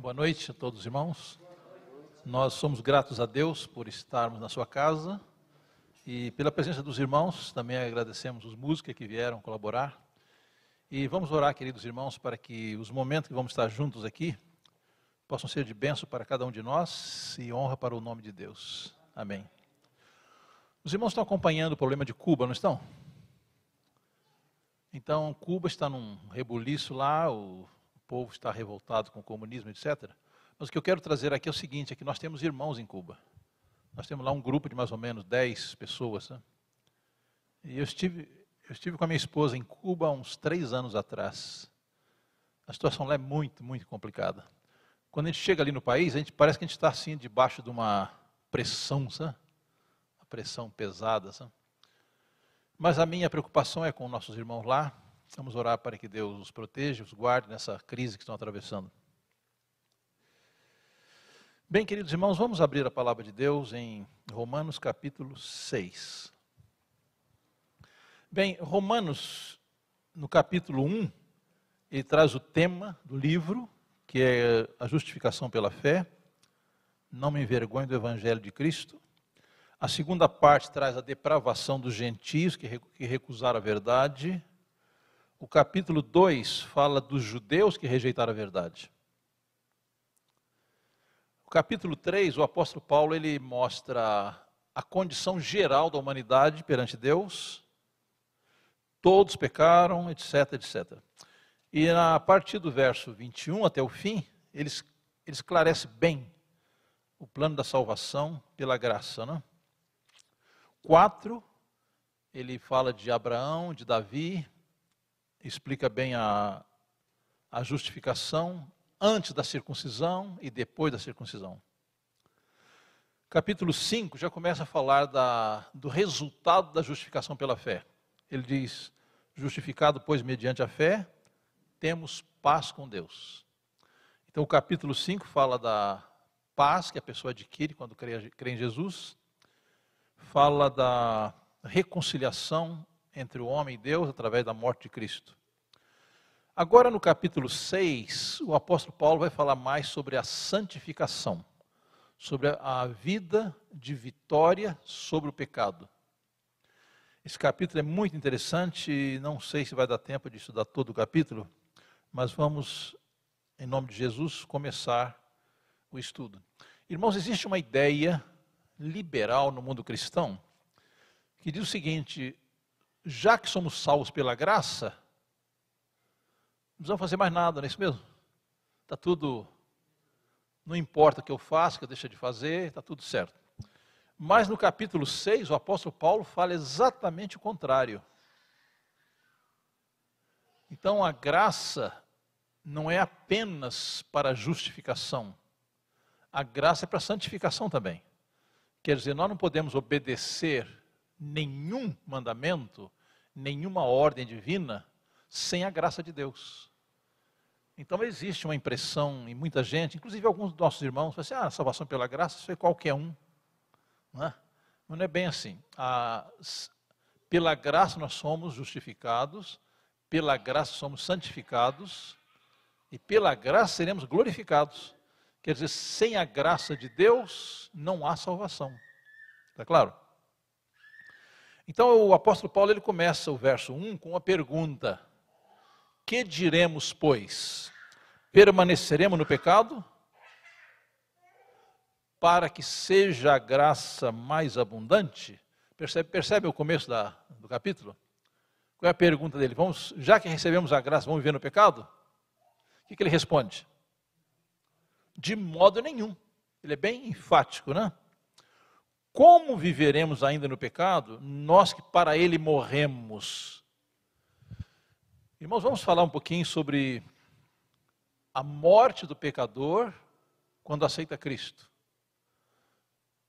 Boa noite a todos os irmãos. Nós somos gratos a Deus por estarmos na sua casa e pela presença dos irmãos. Também agradecemos os músicos que vieram colaborar. E vamos orar, queridos irmãos, para que os momentos que vamos estar juntos aqui possam ser de bênção para cada um de nós e honra para o nome de Deus. Amém. Os irmãos estão acompanhando o problema de Cuba, não estão? Então, Cuba está num rebuliço lá, o povo está revoltado com o comunismo, etc. Mas o que eu quero trazer aqui é o seguinte, é que nós temos irmãos em Cuba. Nós temos lá um grupo de mais ou menos 10 pessoas. Né? E eu estive, eu estive com a minha esposa em Cuba há uns três anos atrás. A situação lá é muito, muito complicada. Quando a gente chega ali no país, a gente parece que a gente está assim debaixo de uma pressão, sabe? Uma pressão pesada, sabe? Mas a minha preocupação é com nossos irmãos lá. Vamos orar para que Deus os proteja, os guarde nessa crise que estão atravessando. Bem, queridos irmãos, vamos abrir a palavra de Deus em Romanos capítulo 6. Bem, Romanos, no capítulo 1, ele traz o tema do livro, que é a justificação pela fé. Não me envergonhe do evangelho de Cristo. A segunda parte traz a depravação dos gentios que recusaram a verdade. O capítulo 2 fala dos judeus que rejeitaram a verdade. O capítulo 3, o apóstolo Paulo, ele mostra a condição geral da humanidade perante Deus. Todos pecaram, etc, etc. E a partir do verso 21 até o fim, ele, ele esclarece bem o plano da salvação pela graça, né? 4, ele fala de Abraão, de Davi, explica bem a, a justificação antes da circuncisão e depois da circuncisão. Capítulo 5 já começa a falar da, do resultado da justificação pela fé. Ele diz: Justificado, pois, mediante a fé, temos paz com Deus. Então, o capítulo 5 fala da paz que a pessoa adquire quando crê, crê em Jesus fala da reconciliação entre o homem e Deus através da morte de Cristo. Agora, no capítulo 6, o apóstolo Paulo vai falar mais sobre a santificação, sobre a vida de vitória sobre o pecado. Esse capítulo é muito interessante, não sei se vai dar tempo de estudar todo o capítulo, mas vamos, em nome de Jesus, começar o estudo. Irmãos, existe uma ideia liberal no mundo cristão, que diz o seguinte: já que somos salvos pela graça, não precisamos fazer mais nada, não é isso mesmo? Está tudo. Não importa o que eu faça, o que eu deixo de fazer, está tudo certo. Mas no capítulo 6, o apóstolo Paulo fala exatamente o contrário. Então a graça não é apenas para justificação, a graça é para santificação também. Quer dizer, nós não podemos obedecer nenhum mandamento, nenhuma ordem divina, sem a graça de Deus. Então existe uma impressão em muita gente, inclusive alguns dos nossos irmãos, assim, ah, salvação pela graça, isso é qualquer um. Não é, não é bem assim. Pela graça nós somos justificados, pela graça somos santificados, e pela graça seremos glorificados. Quer dizer, sem a graça de Deus não há salvação. Está claro? Então o apóstolo Paulo ele começa o verso 1 com uma pergunta: Que diremos, pois? Permaneceremos no pecado? Para que seja a graça mais abundante? Percebe, percebe o começo da, do capítulo? Qual é a pergunta dele? Vamos, já que recebemos a graça, vamos viver no pecado? O que, que ele responde? De modo nenhum. Ele é bem enfático, né? Como viveremos ainda no pecado, nós que para ele morremos? Irmãos, vamos falar um pouquinho sobre a morte do pecador quando aceita Cristo.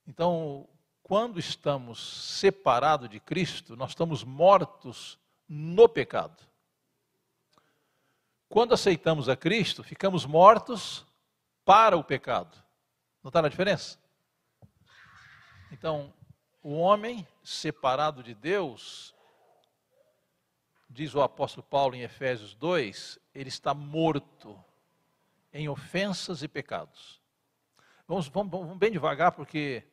Então, quando estamos separados de Cristo, nós estamos mortos no pecado. Quando aceitamos a Cristo, ficamos mortos para o pecado. Notaram a diferença? Então, o homem separado de Deus, diz o apóstolo Paulo em Efésios 2, ele está morto. em ofensas e pecados. Vamos, vamos, vamos bem devagar, porque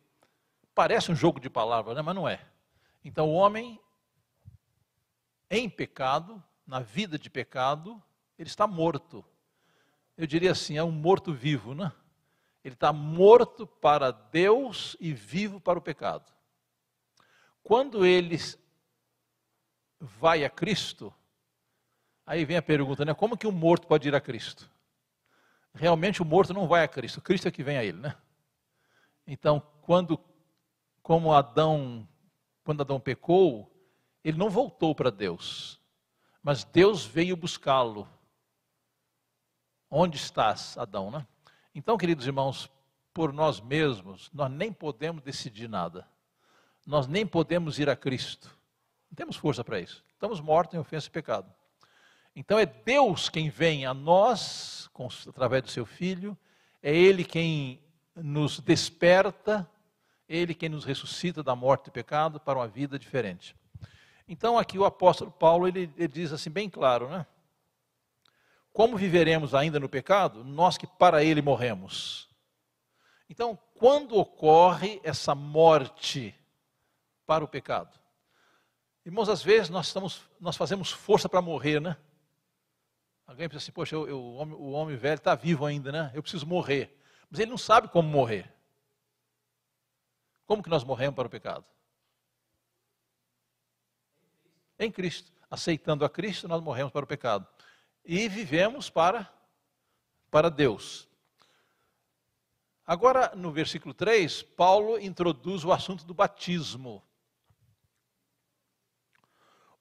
parece um jogo de palavras, né? mas não é. Então, o homem em pecado, na vida de pecado, ele está morto. Eu diria assim, é um morto vivo, né? Ele está morto para Deus e vivo para o pecado. Quando ele vai a Cristo, aí vem a pergunta, né? Como que o morto pode ir a Cristo? Realmente o morto não vai a Cristo, Cristo é que vem a ele, né? Então, quando como Adão, quando Adão pecou, ele não voltou para Deus, mas Deus veio buscá-lo. Onde estás, Adão, né? Então, queridos irmãos, por nós mesmos, nós nem podemos decidir nada. Nós nem podemos ir a Cristo. Não temos força para isso. Estamos mortos em ofensa e pecado. Então é Deus quem vem a nós, com, através do seu Filho, é Ele quem nos desperta, é Ele quem nos ressuscita da morte e pecado para uma vida diferente. Então aqui o apóstolo Paulo, ele, ele diz assim bem claro, né? Como viveremos ainda no pecado? Nós que para ele morremos. Então, quando ocorre essa morte para o pecado? Irmãos, às vezes nós, estamos, nós fazemos força para morrer, né? Alguém pensa assim, poxa, eu, eu, o, homem, o homem velho está vivo ainda, né? Eu preciso morrer. Mas ele não sabe como morrer. Como que nós morremos para o pecado? Em Cristo. Aceitando a Cristo, nós morremos para o pecado e vivemos para, para Deus. Agora, no versículo 3, Paulo introduz o assunto do batismo.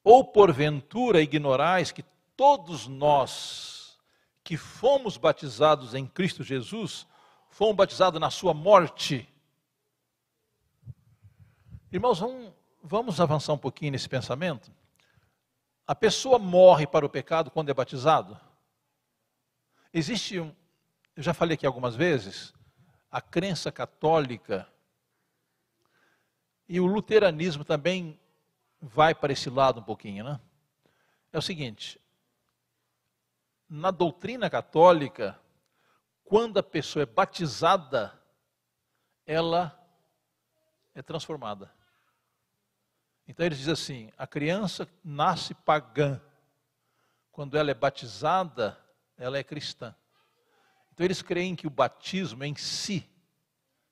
Ou porventura ignorais que todos nós que fomos batizados em Cristo Jesus, fomos batizados na sua morte. Irmãos, vamos, vamos avançar um pouquinho nesse pensamento? A pessoa morre para o pecado quando é batizado? Existe um, eu já falei aqui algumas vezes, a crença católica e o luteranismo também vai para esse lado um pouquinho, né? É o seguinte, na doutrina católica, quando a pessoa é batizada, ela é transformada. Então eles dizem assim: a criança nasce pagã, quando ela é batizada, ela é cristã. Então eles creem que o batismo em si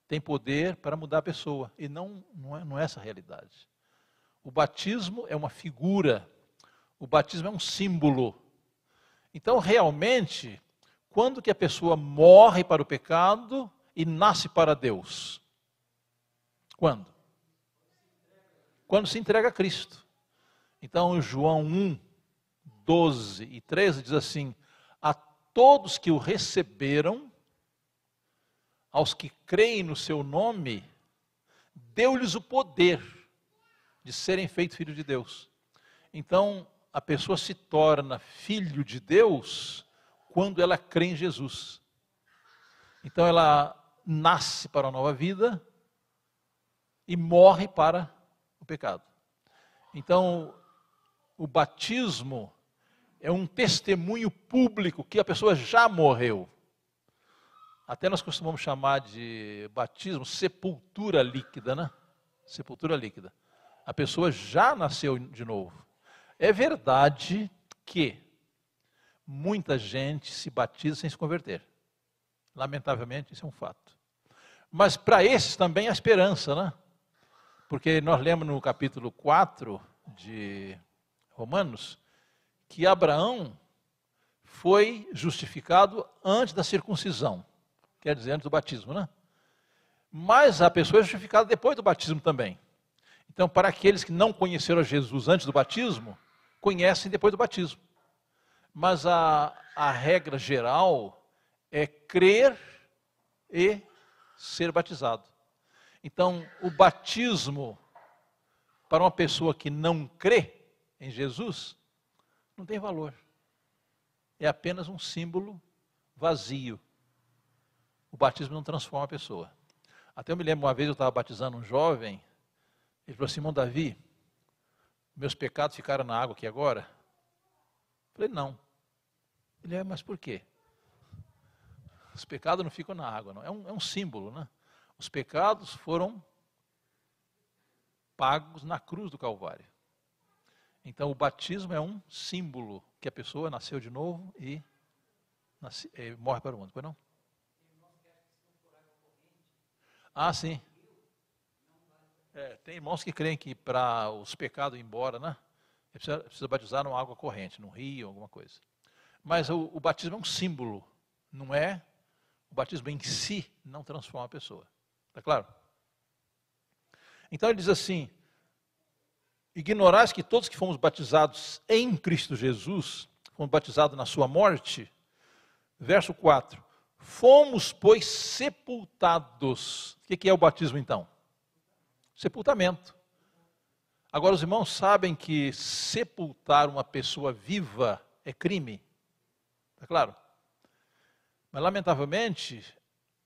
tem poder para mudar a pessoa, e não, não, é, não é essa a realidade. O batismo é uma figura, o batismo é um símbolo. Então, realmente, quando que a pessoa morre para o pecado e nasce para Deus? Quando? Quando se entrega a Cristo. Então, João 1, 12 e 13 diz assim: A todos que o receberam, aos que creem no seu nome, deu-lhes o poder de serem feitos filhos de Deus. Então, a pessoa se torna filho de Deus quando ela crê em Jesus. Então, ela nasce para a nova vida e morre para pecado. Então, o batismo é um testemunho público que a pessoa já morreu. Até nós costumamos chamar de batismo sepultura líquida, né? Sepultura líquida. A pessoa já nasceu de novo. É verdade que muita gente se batiza sem se converter. Lamentavelmente, isso é um fato. Mas para esses também há esperança, né? Porque nós lemos no capítulo 4 de Romanos que Abraão foi justificado antes da circuncisão, quer dizer, antes do batismo, né? Mas a pessoa é justificada depois do batismo também. Então, para aqueles que não conheceram Jesus antes do batismo, conhecem depois do batismo. Mas a, a regra geral é crer e ser batizado. Então, o batismo para uma pessoa que não crê em Jesus não tem valor. É apenas um símbolo vazio. O batismo não transforma a pessoa. Até eu me lembro uma vez eu estava batizando um jovem, ele falou assim: irmão Davi, meus pecados ficaram na água aqui agora? Eu falei: não. Ele é, mas por quê? Os pecados não ficam na água, não. É um, é um símbolo, né? Os pecados foram pagos na cruz do Calvário. Então, o batismo é um símbolo que a pessoa nasceu de novo e, nasce, e morre para o mundo. Não? Ah, sim. É, tem irmãos que creem que para os pecados ir embora, né? Precisa, precisa batizar numa água corrente, num rio, alguma coisa. Mas o, o batismo é um símbolo, não é? O batismo em si não transforma a pessoa. Está claro? Então ele diz assim: Ignorais que todos que fomos batizados em Cristo Jesus, fomos batizados na sua morte. Verso 4: Fomos, pois, sepultados. O que é o batismo então? Sepultamento. Agora, os irmãos sabem que sepultar uma pessoa viva é crime. Está claro? Mas, lamentavelmente,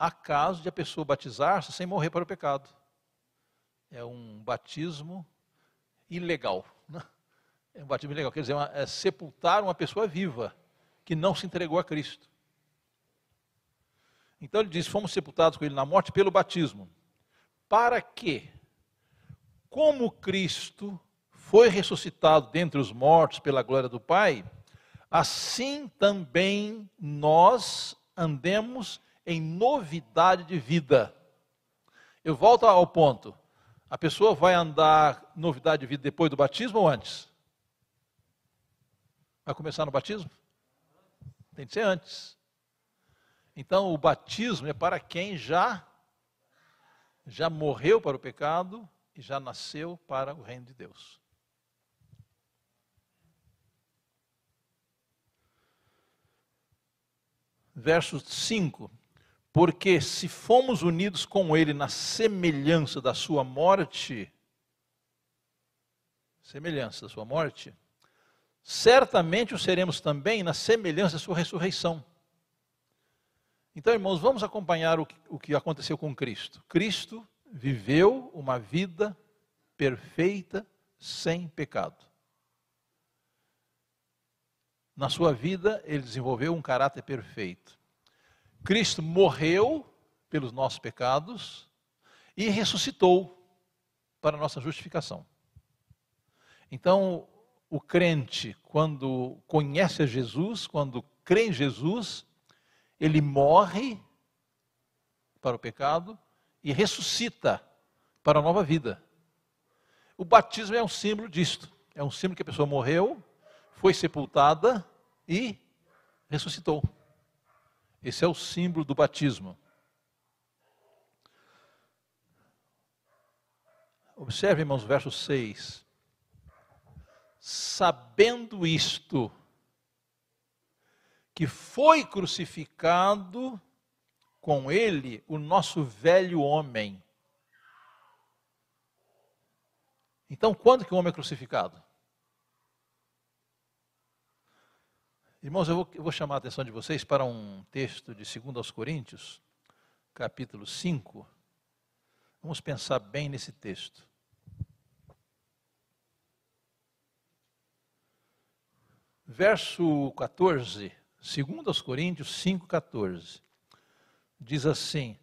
há casos de a pessoa batizar-se sem morrer para o pecado. É um batismo ilegal. Né? É um batismo ilegal, quer dizer, é sepultar uma pessoa viva que não se entregou a Cristo. Então ele diz: fomos sepultados com ele na morte pelo batismo. Para que, como Cristo foi ressuscitado dentre os mortos pela glória do Pai, assim também nós andemos em novidade de vida. Eu volto ao ponto. A pessoa vai andar novidade de vida depois do batismo ou antes? Vai começar no batismo? Tem que ser antes. Então, o batismo é para quem já já morreu para o pecado e já nasceu para o reino de Deus. Verso 5: Porque se fomos unidos com Ele na semelhança da Sua morte, semelhança da Sua morte, certamente o seremos também na semelhança da Sua ressurreição. Então, irmãos, vamos acompanhar o que, o que aconteceu com Cristo. Cristo viveu uma vida perfeita, sem pecado. Na sua vida, ele desenvolveu um caráter perfeito. Cristo morreu pelos nossos pecados e ressuscitou para nossa justificação. Então, o crente, quando conhece a Jesus, quando crê em Jesus, ele morre para o pecado e ressuscita para a nova vida. O batismo é um símbolo disto. É um símbolo que a pessoa morreu, foi sepultada e ressuscitou. Esse é o símbolo do batismo. Observe, irmãos, verso 6. Sabendo isto, que foi crucificado com ele o nosso velho homem. Então, quando que o homem é crucificado? Irmãos, eu vou, eu vou, chamar a atenção de vocês para um texto de 2 Coríntios, capítulo 5. Vamos pensar bem nesse texto. Verso 14. 2 Coríntios 5,14. Diz assim: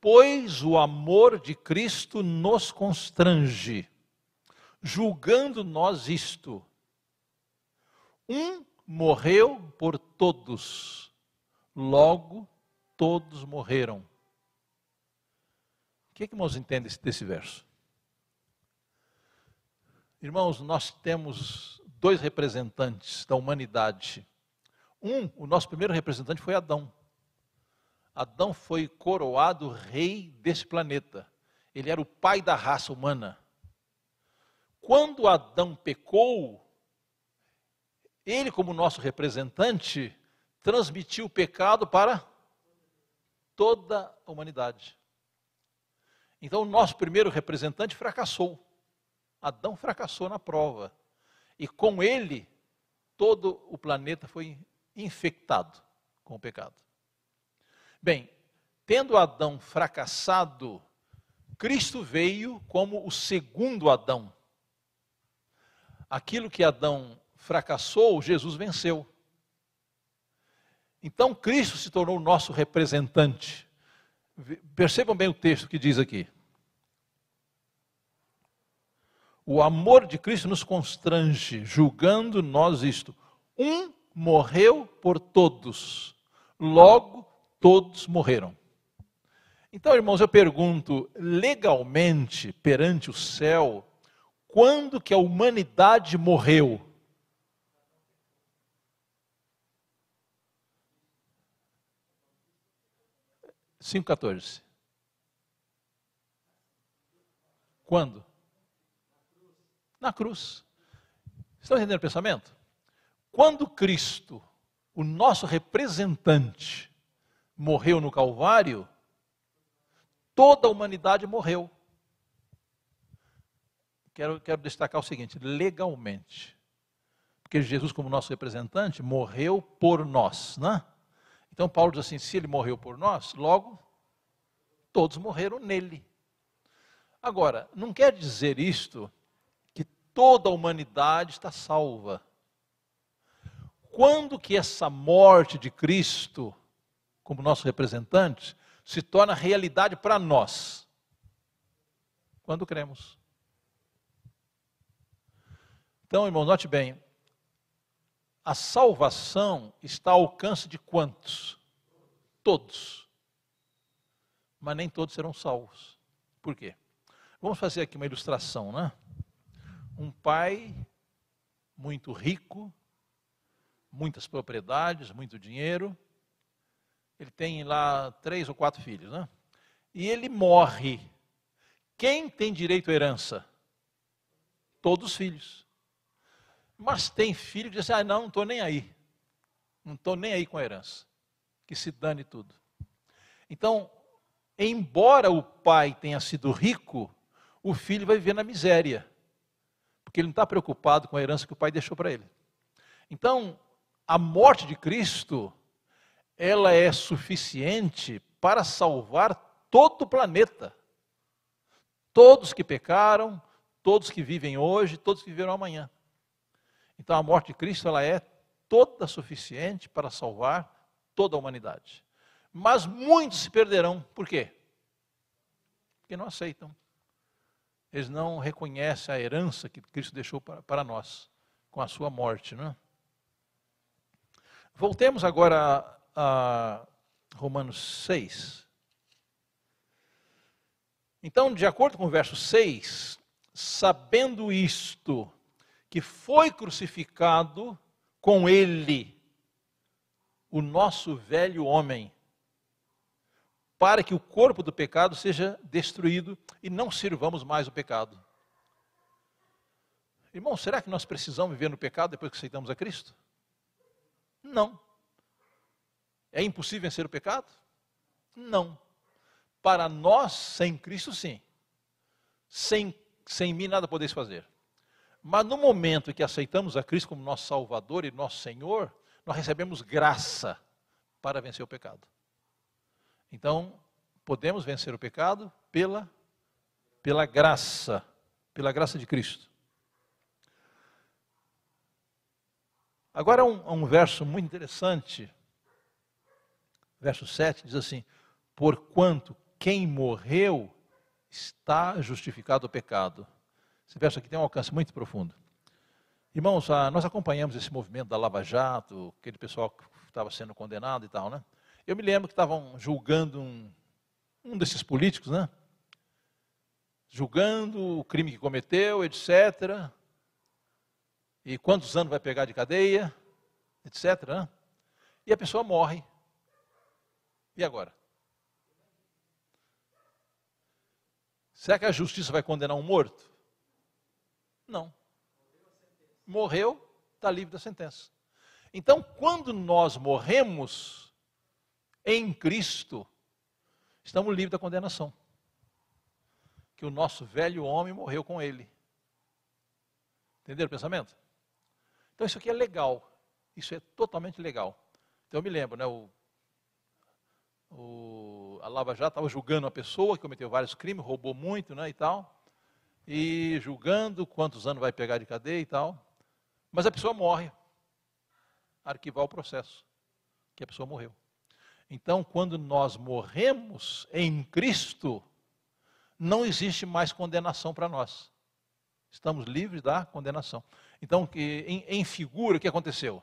Pois o amor de Cristo nos constrange, julgando nós isto. Um morreu por todos, logo todos morreram. O que, é que irmãos entendem desse verso? Irmãos, nós temos dois representantes da humanidade um, o nosso primeiro representante foi Adão. Adão foi coroado rei desse planeta. Ele era o pai da raça humana. Quando Adão pecou, ele, como nosso representante, transmitiu o pecado para toda a humanidade. Então, o nosso primeiro representante fracassou. Adão fracassou na prova. E com ele, todo o planeta foi infectado com o pecado. Bem, tendo Adão fracassado, Cristo veio como o segundo Adão. Aquilo que Adão fracassou, Jesus venceu. Então Cristo se tornou o nosso representante. Percebam bem o texto que diz aqui. O amor de Cristo nos constrange, julgando nós isto. Um morreu por todos, logo todos morreram. Então, irmãos, eu pergunto, legalmente, perante o céu, quando que a humanidade morreu? Cinco quatorze. Quando? Na cruz. Estão entendendo o pensamento? Quando Cristo, o nosso representante, morreu no Calvário, toda a humanidade morreu. Quero, quero destacar o seguinte: legalmente. Porque Jesus, como nosso representante, morreu por nós. Né? Então, Paulo diz assim: se ele morreu por nós, logo, todos morreram nele. Agora, não quer dizer isto que toda a humanidade está salva. Quando que essa morte de Cristo, como nosso representante, se torna realidade para nós? Quando cremos. Então, irmão, note bem, a salvação está ao alcance de quantos? Todos. Mas nem todos serão salvos. Por quê? Vamos fazer aqui uma ilustração, né? Um pai muito rico, muitas propriedades, muito dinheiro. Ele tem lá três ou quatro filhos, né? E ele morre. Quem tem direito à herança? Todos os filhos. Mas tem filho que diz assim, ah, não, não estou nem aí. Não estou nem aí com a herança. Que se dane tudo. Então, embora o pai tenha sido rico, o filho vai viver na miséria. Porque ele não está preocupado com a herança que o pai deixou para ele. Então, a morte de Cristo, ela é suficiente para salvar todo o planeta. Todos que pecaram, todos que vivem hoje, todos que viverão amanhã. Então a morte de Cristo ela é toda suficiente para salvar toda a humanidade. Mas muitos se perderão. Por quê? Porque não aceitam. Eles não reconhecem a herança que Cristo deixou para, para nós com a sua morte. Não é? Voltemos agora a, a Romanos 6. Então, de acordo com o verso 6, sabendo isto, que foi crucificado com ele, o nosso velho homem, para que o corpo do pecado seja destruído e não sirvamos mais o pecado. Irmão, será que nós precisamos viver no pecado depois que aceitamos a Cristo? Não. É impossível vencer o pecado? Não. Para nós, sem Cristo, sim. Sem, sem mim, nada podeis fazer. Mas no momento em que aceitamos a Cristo como nosso Salvador e nosso Senhor, nós recebemos graça para vencer o pecado. Então, podemos vencer o pecado pela, pela graça, pela graça de Cristo. Agora, um, um verso muito interessante, verso 7, diz assim: Porquanto quem morreu está justificado o pecado. Esse verso aqui tem um alcance muito profundo. Irmãos, ah, nós acompanhamos esse movimento da Lava Jato, aquele pessoal que estava sendo condenado e tal, né? Eu me lembro que estavam julgando um, um desses políticos, né? Julgando o crime que cometeu, etc. E quantos anos vai pegar de cadeia, etc. Né? E a pessoa morre. E agora? Será que a justiça vai condenar um morto? Não. Morreu, está livre da sentença. Então, quando nós morremos em Cristo, estamos livres da condenação. Que o nosso velho homem morreu com ele. Entenderam o pensamento? Então, isso aqui é legal. Isso é totalmente legal. Então, eu me lembro, né? O, o, a Lava Jato estava julgando uma pessoa que cometeu vários crimes, roubou muito, né? E tal e julgando quantos anos vai pegar de cadeia e tal. Mas a pessoa morre. Arquivar o processo. Que a pessoa morreu. Então, quando nós morremos em Cristo, não existe mais condenação para nós. Estamos livres da condenação. Então, em, em figura, o que aconteceu?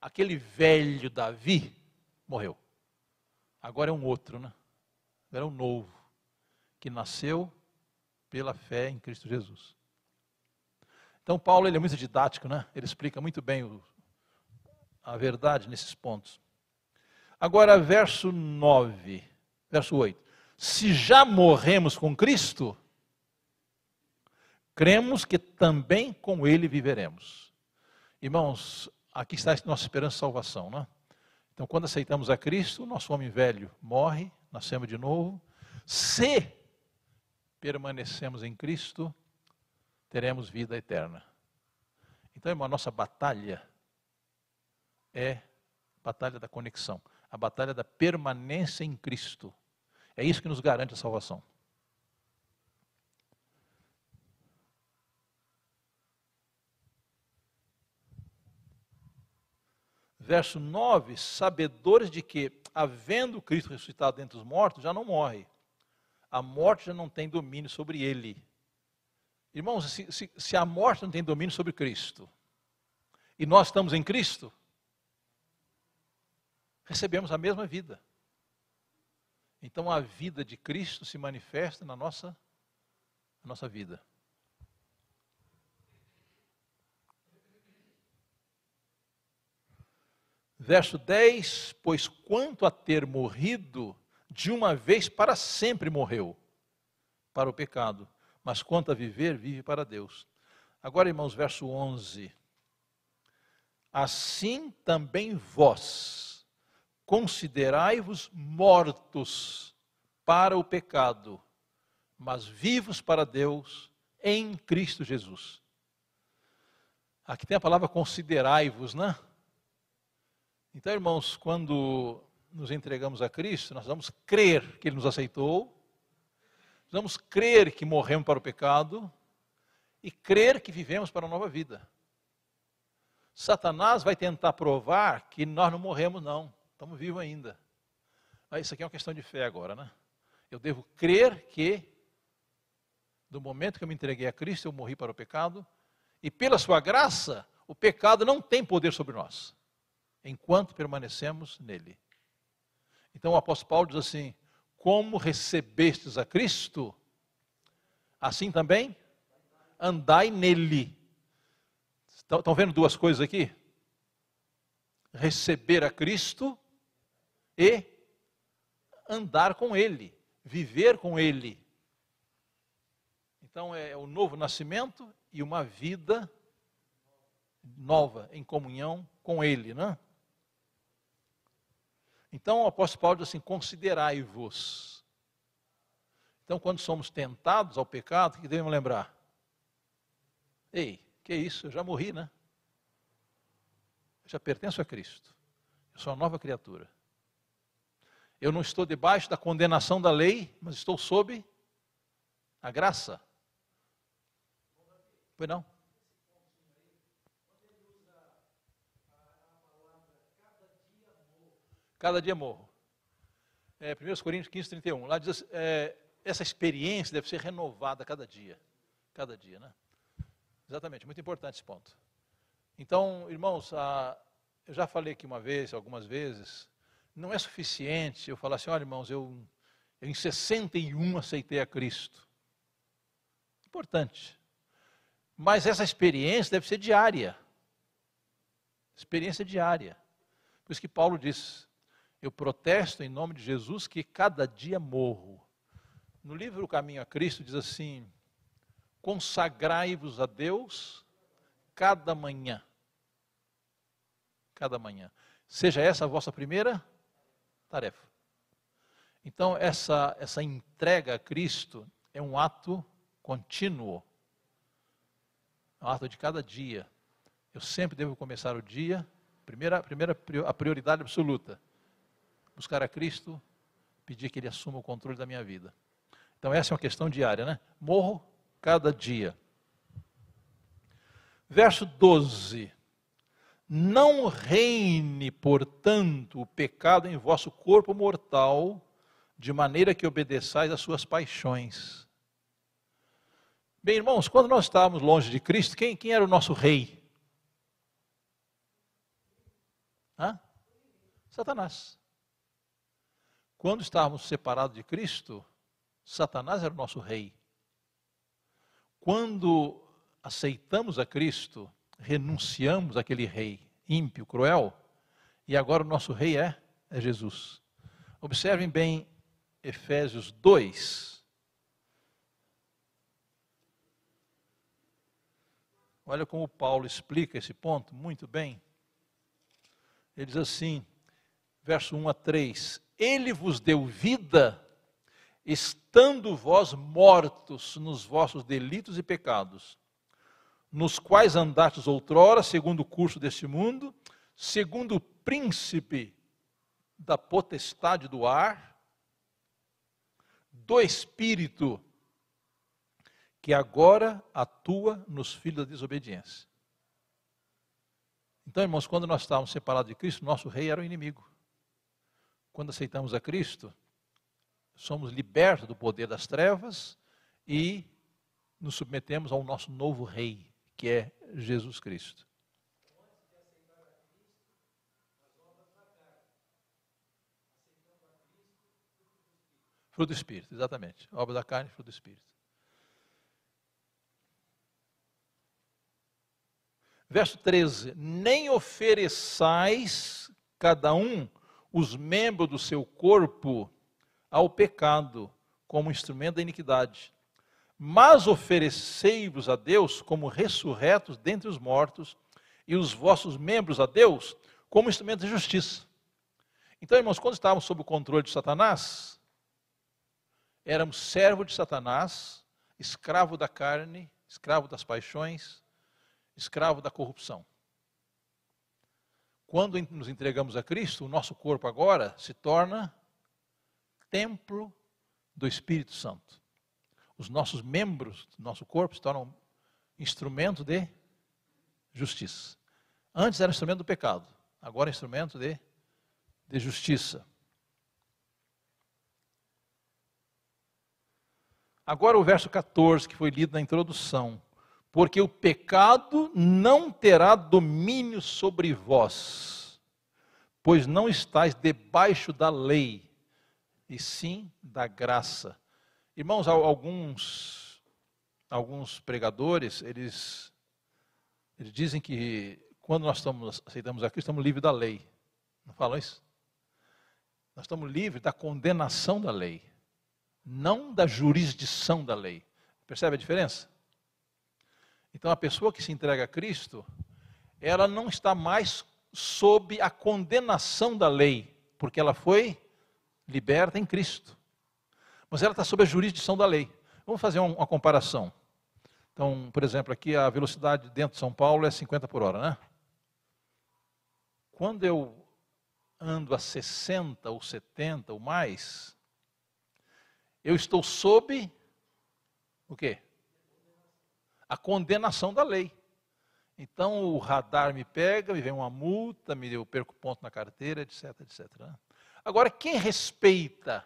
Aquele velho Davi morreu. Agora é um outro, né? Agora é um novo, que nasceu pela fé em Cristo Jesus. Então, Paulo ele é muito didático, né? Ele explica muito bem o, a verdade nesses pontos. Agora, verso 9, verso 8. Se já morremos com Cristo, cremos que também com Ele viveremos. Irmãos, aqui está a nossa esperança de salvação, não é? Então, quando aceitamos a Cristo, nosso homem velho morre, nascemos de novo. Se permanecemos em Cristo, teremos vida eterna. Então, irmão, a nossa batalha é a batalha da conexão, a batalha da permanência em Cristo. É isso que nos garante a salvação. Verso 9: sabedores de que, havendo Cristo ressuscitado dentre os mortos, já não morre. A morte já não tem domínio sobre ele. Irmãos, se, se, se, a morte não tem domínio sobre Cristo, e nós estamos em Cristo, recebemos a mesma vida. Então a vida de Cristo se manifesta na nossa, na nossa vida. Verso 10: Pois quanto a ter morrido, de uma vez para sempre morreu para o pecado, mas quanto a viver, vive para Deus. Agora, irmãos, verso 11: Assim também vós considerai-vos mortos para o pecado, mas vivos para Deus em Cristo Jesus. Aqui tem a palavra considerai-vos, né? Então, irmãos, quando nos entregamos a Cristo, nós vamos crer que Ele nos aceitou, vamos crer que morremos para o pecado e crer que vivemos para a nova vida. Satanás vai tentar provar que nós não morremos, não, estamos vivos ainda. Mas isso aqui é uma questão de fé agora, né? Eu devo crer que, do momento que eu me entreguei a Cristo, eu morri para o pecado, e pela Sua graça, o pecado não tem poder sobre nós enquanto permanecemos nele. Então o apóstolo Paulo diz assim: Como recebestes a Cristo, assim também andai nele. Estão vendo duas coisas aqui? Receber a Cristo e andar com Ele, viver com Ele. Então é o novo nascimento e uma vida nova em comunhão com Ele, né? Então o apóstolo Paulo diz assim: considerai-vos. Então, quando somos tentados ao pecado, o que devemos lembrar? Ei, que isso? Eu já morri, né? Eu já pertenço a Cristo. Eu sou uma nova criatura. Eu não estou debaixo da condenação da lei, mas estou sob a graça. Pois não? Cada dia morro. É, 1 Coríntios 15, 31. Lá diz é, essa experiência deve ser renovada cada dia. Cada dia, né? Exatamente, muito importante esse ponto. Então, irmãos, a, eu já falei aqui uma vez, algumas vezes, não é suficiente eu falar assim, olha irmãos, eu, eu em 61 aceitei a Cristo. Importante. Mas essa experiência deve ser diária. Experiência diária. Por isso que Paulo diz, eu protesto em nome de Jesus que cada dia morro. No livro O Caminho a Cristo diz assim: consagrai-vos a Deus cada manhã. Cada manhã. Seja essa a vossa primeira tarefa. Então, essa, essa entrega a Cristo é um ato contínuo. É um ato de cada dia. Eu sempre devo começar o dia, primeira, primeira a prioridade absoluta, buscar a Cristo, pedir que Ele assuma o controle da minha vida. Então, essa é uma questão diária, né? Morro cada dia. Verso 12: Não reine, portanto, o pecado em vosso corpo mortal, de maneira que obedeçais às suas paixões. Bem, irmãos, quando nós estávamos longe de Cristo, quem, quem era o nosso rei? Hã? Satanás. Quando estávamos separados de Cristo, Satanás era o nosso rei. Quando aceitamos a Cristo, renunciamos àquele rei ímpio, cruel, e agora o nosso rei é, é Jesus. Observem bem Efésios 2. Olha como Paulo explica esse ponto muito bem. Ele diz assim, verso 1 a 3: Ele vos deu vida, estando vós mortos nos vossos delitos e pecados nos quais andastes outrora, segundo o curso deste mundo, segundo o príncipe da potestade do ar, do espírito que agora atua nos filhos da desobediência. Então, irmãos, quando nós estávamos separados de Cristo, nosso rei era o inimigo. Quando aceitamos a Cristo, somos libertos do poder das trevas e nos submetemos ao nosso novo rei, que é Jesus Cristo. Fruto do Espírito, exatamente. Obra da carne, fruto do Espírito. Verso 13: Nem ofereçais cada um os membros do seu corpo ao pecado como instrumento da iniquidade, mas oferecei-vos a Deus como ressurretos dentre os mortos, e os vossos membros a Deus como instrumento de justiça. Então, irmãos, quando estávamos sob o controle de Satanás, éramos servo de Satanás, escravo da carne, escravo das paixões, escravo da corrupção. Quando nos entregamos a Cristo, o nosso corpo agora se torna templo do Espírito Santo os nossos membros do nosso corpo se tornam instrumento de justiça. Antes era instrumento do pecado, agora é instrumento de, de justiça. Agora o verso 14, que foi lido na introdução. Porque o pecado não terá domínio sobre vós, pois não estáis debaixo da lei, e sim da graça. Irmãos, alguns, alguns pregadores, eles, eles dizem que quando nós estamos, aceitamos a Cristo, estamos livres da lei. Não falam isso? Nós estamos livres da condenação da lei, não da jurisdição da lei. Percebe a diferença? Então, a pessoa que se entrega a Cristo, ela não está mais sob a condenação da lei, porque ela foi liberta em Cristo mas ela está sob a jurisdição da lei. Vamos fazer uma comparação. Então, por exemplo, aqui a velocidade dentro de São Paulo é 50 por hora, né? Quando eu ando a 60 ou 70 ou mais, eu estou sob o quê? A condenação da lei. Então o radar me pega, me vem uma multa, me eu perco ponto na carteira, etc, etc. Né? Agora, quem respeita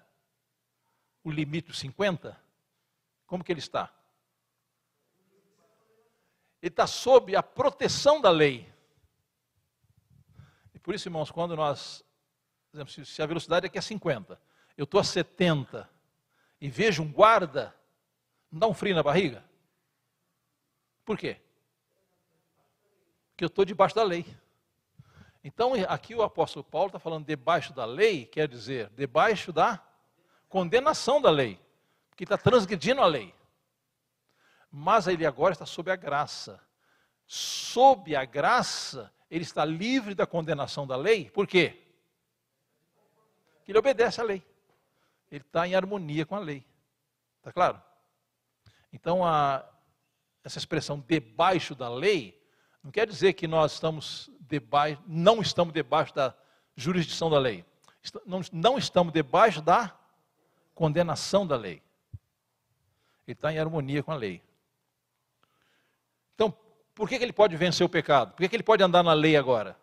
o limite dos 50, como que ele está? Ele está sob a proteção da lei. E por isso, irmãos, quando nós, por exemplo, se a velocidade aqui é 50, eu estou a 70 e vejo um guarda, não dá um frio na barriga? Por quê? Porque eu estou debaixo da lei. Então, aqui o apóstolo Paulo está falando debaixo da lei, quer dizer, debaixo da condenação da lei, porque está transgredindo a lei. Mas ele agora está sob a graça. Sob a graça, ele está livre da condenação da lei, por quê? Porque ele obedece à lei. Ele está em harmonia com a lei. Está claro? Então, a, essa expressão debaixo da lei, não quer dizer que nós estamos debaixo, não estamos debaixo da jurisdição da lei. Não, estamos debaixo da condenação da lei. Ele está em harmonia com a lei. Então, Por que, que ele pode vencer o pecado? Por que, que ele pode andar na lei agora?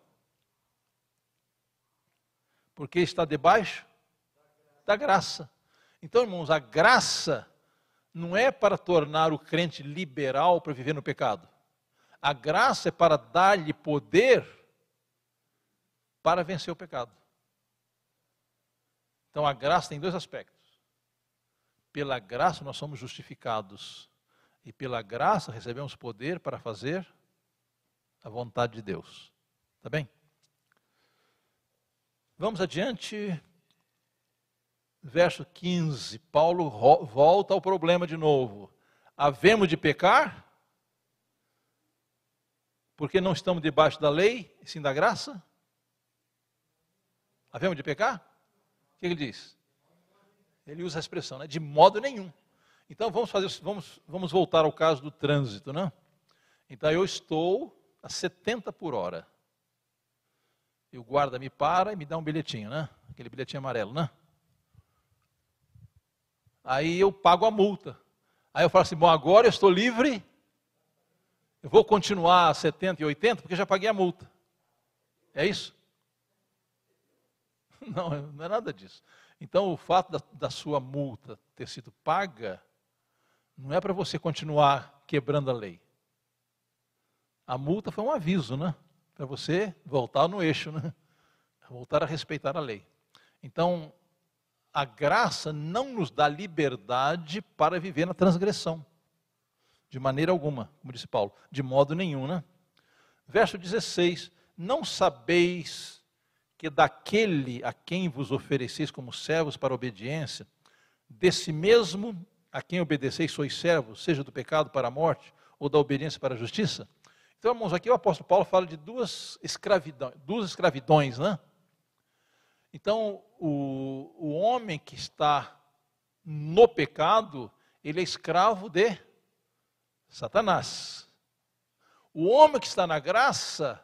Porque está debaixo da graça. Então, irmãos, a graça não é para tornar o crente liberal para viver no pecado. A graça é para dar-lhe poder para vencer o pecado. Então a graça tem dois aspectos. Pela graça nós somos justificados. E pela graça recebemos poder para fazer a vontade de Deus. Tá bem? Vamos adiante. Verso 15. Paulo volta ao problema de novo. Havemos de pecar? Porque não estamos debaixo da lei, sim da graça? Havemos de pecar? O que ele diz? Ele usa a expressão, né? De modo nenhum. Então vamos fazer, vamos, vamos voltar ao caso do trânsito, né? Então eu estou a 70 por hora. E o guarda me para e me dá um bilhetinho, né? Aquele bilhetinho amarelo, né? Aí eu pago a multa. Aí eu falo assim: bom, agora eu estou livre. Eu vou continuar a 70 e 80 porque já paguei a multa. É isso? Não, não é nada disso. Então, o fato da, da sua multa ter sido paga, não é para você continuar quebrando a lei. A multa foi um aviso, né? Para você voltar no eixo, né? Voltar a respeitar a lei. Então, a graça não nos dá liberdade para viver na transgressão. De maneira alguma, como disse Paulo, de modo nenhum, né? Verso 16: Não sabeis que daquele a quem vos ofereceis como servos para obediência, desse mesmo a quem obedeceis sois servos, seja do pecado para a morte ou da obediência para a justiça? Então, irmãos, aqui o apóstolo Paulo fala de duas duas escravidões, né? Então, o, o homem que está no pecado, ele é escravo de Satanás. O homem que está na graça,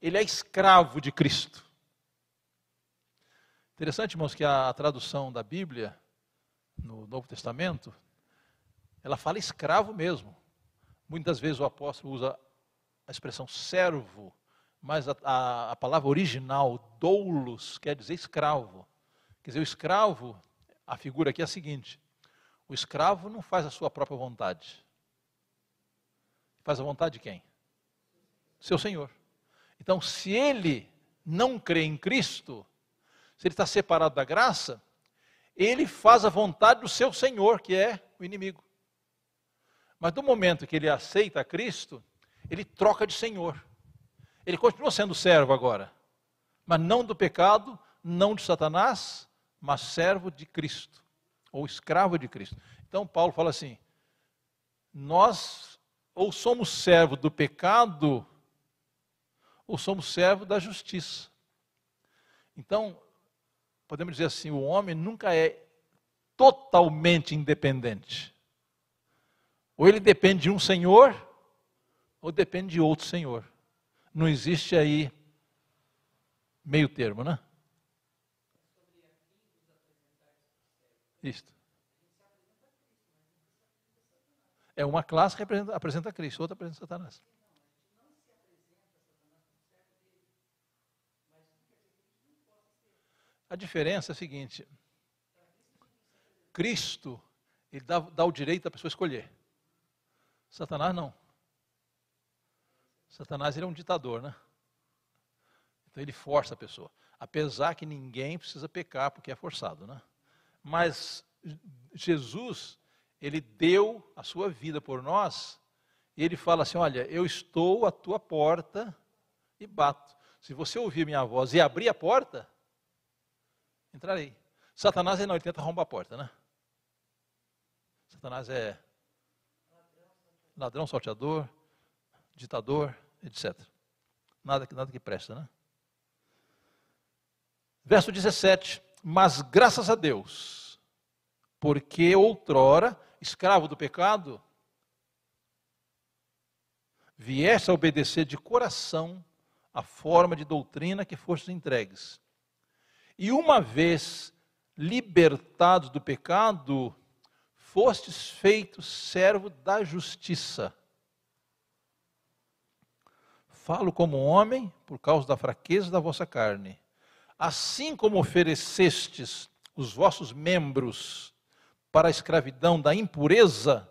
ele é escravo de Cristo. Interessante, irmãos, que a, a tradução da Bíblia no Novo Testamento, ela fala escravo mesmo. Muitas vezes o apóstolo usa a expressão servo, mas a, a, a, palavra original, doulos, quer dizer escravo. Quer dizer, o escravo, a figura aqui é a seguinte: o escravo não faz a sua própria vontade. Faz a vontade de quem? Seu Senhor. Então, se ele não crê em Cristo, se ele está separado da graça, ele faz a vontade do seu Senhor, que é o inimigo. Mas no momento que ele aceita Cristo, ele troca de Senhor. Ele continua sendo servo agora, mas não do pecado, não de Satanás, mas servo de Cristo, ou escravo de Cristo. Então Paulo fala assim: nós ou somos servo do pecado, ou somos servo da justiça. Então, podemos dizer assim, o homem nunca é totalmente independente. Ou ele depende de um senhor, ou depende de outro senhor. Não existe aí meio termo, né? Isto. É uma classe que apresenta, Cristo, outra apresenta Satanás. A diferença é a seguinte: Cristo, ele dá, dá o direito da pessoa escolher. Satanás não. Satanás ele é um ditador, né? Então ele força a pessoa. Apesar que ninguém precisa pecar porque é forçado, né? Mas Jesus, ele deu a sua vida por nós, e ele fala assim: Olha, eu estou à tua porta e bato. Se você ouvir minha voz e abrir a porta, entrarei. Satanás é não, ele tenta arrombar a porta, né? Satanás é ladrão, salteador, ditador, etc. Nada, nada que presta, né? Verso 17: Mas graças a Deus, porque outrora, escravo do pecado, vieste a obedecer de coração a forma de doutrina que fostes entregues e uma vez libertados do pecado, fostes feitos servo da justiça. Falo como homem por causa da fraqueza da vossa carne. Assim como oferecestes os vossos membros para a escravidão da impureza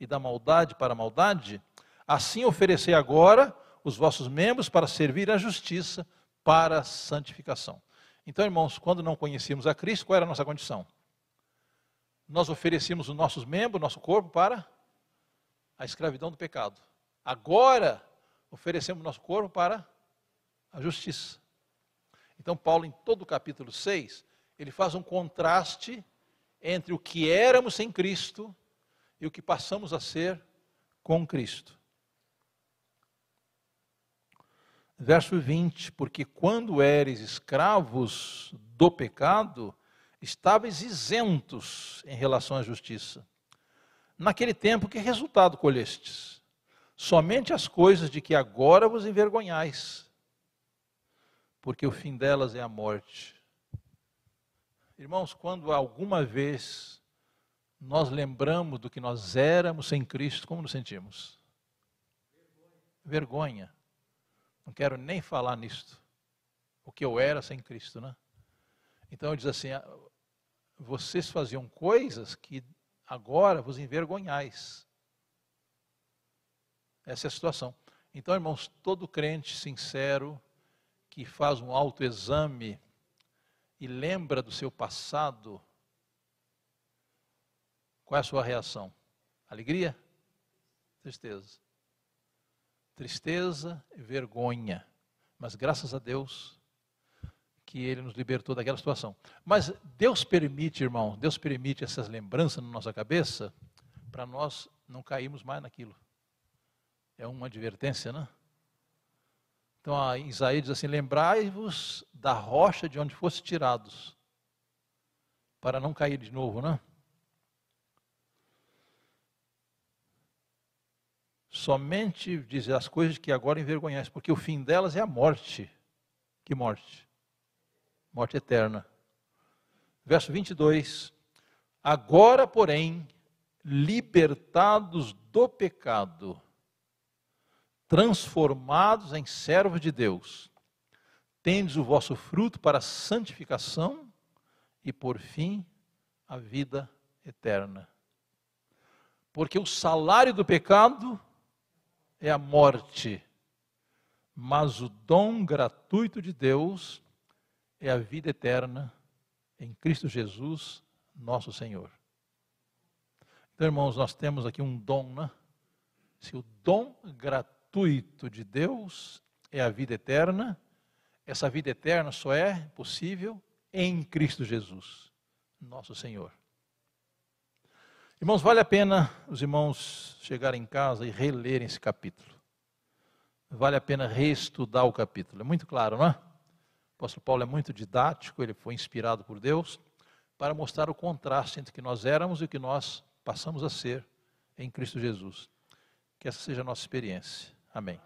e da maldade para a maldade, assim oferecei agora os vossos membros para servir à justiça para a santificação. Então, irmãos, quando não conhecíamos a Cristo, qual era a nossa condição? Nós oferecíamos os nossos membros, nosso corpo para a escravidão do pecado. Agora, oferecemos nosso corpo para a justiça. Então, Paulo, em todo o capítulo 6, ele faz um contraste entre o que éramos sem Cristo e o que passamos a ser com Cristo. Verso 20: Porque quando eres escravos do pecado, estáveis isentos em relação à justiça. Naquele tempo, que resultado colhestes? Somente as coisas de que agora vos envergonhais, porque o fim delas é a morte. Irmãos, quando alguma vez nós lembramos do que nós éramos sem Cristo, como nos sentimos? Vergonha. Não quero nem falar nisto. O que eu era sem Cristo, né? Então ele diz assim: ah, vocês faziam coisas que agora vos envergonhais. Essa é a situação. Então, irmãos, todo crente sincero que faz um autoexame e lembra do seu passado, qual é a sua reação? Alegria? Tristeza. Tristeza e vergonha. Mas graças a Deus que Ele nos libertou daquela situação. Mas Deus permite, irmão, Deus permite essas lembranças na nossa cabeça para nós não cairmos mais naquilo. É uma advertência, né? Então, Isaías diz assim: Lembrai-vos da rocha de onde fosse tirados, para não cair de novo, né? Somente dizer as coisas que agora envergonhais, porque o fim delas é a morte. Que morte? morte eterna. Verso 22. Agora, porém, libertados do pecado, transformados em servos de Deus, tendes o vosso fruto para a santificação e, por fim, a vida eterna. Porque o salário do pecado é a morte, mas o dom gratuito de Deus é a vida eterna em Cristo Jesus, nosso Senhor. Então, irmãos, nós temos aqui um dom, né? Se o dom gratuito de Deus é a vida eterna, essa vida eterna só é possível em Cristo Jesus, nosso Senhor. Irmãos, vale a pena os irmãos chegarem em casa e relerem esse capítulo. Vale a pena reestudar o capítulo. É muito claro, não é? O apóstolo Paulo é muito didático, ele foi inspirado por Deus para mostrar o contraste entre o que nós éramos e o que nós passamos a ser em Cristo Jesus. Que essa seja a nossa experiência. Amém.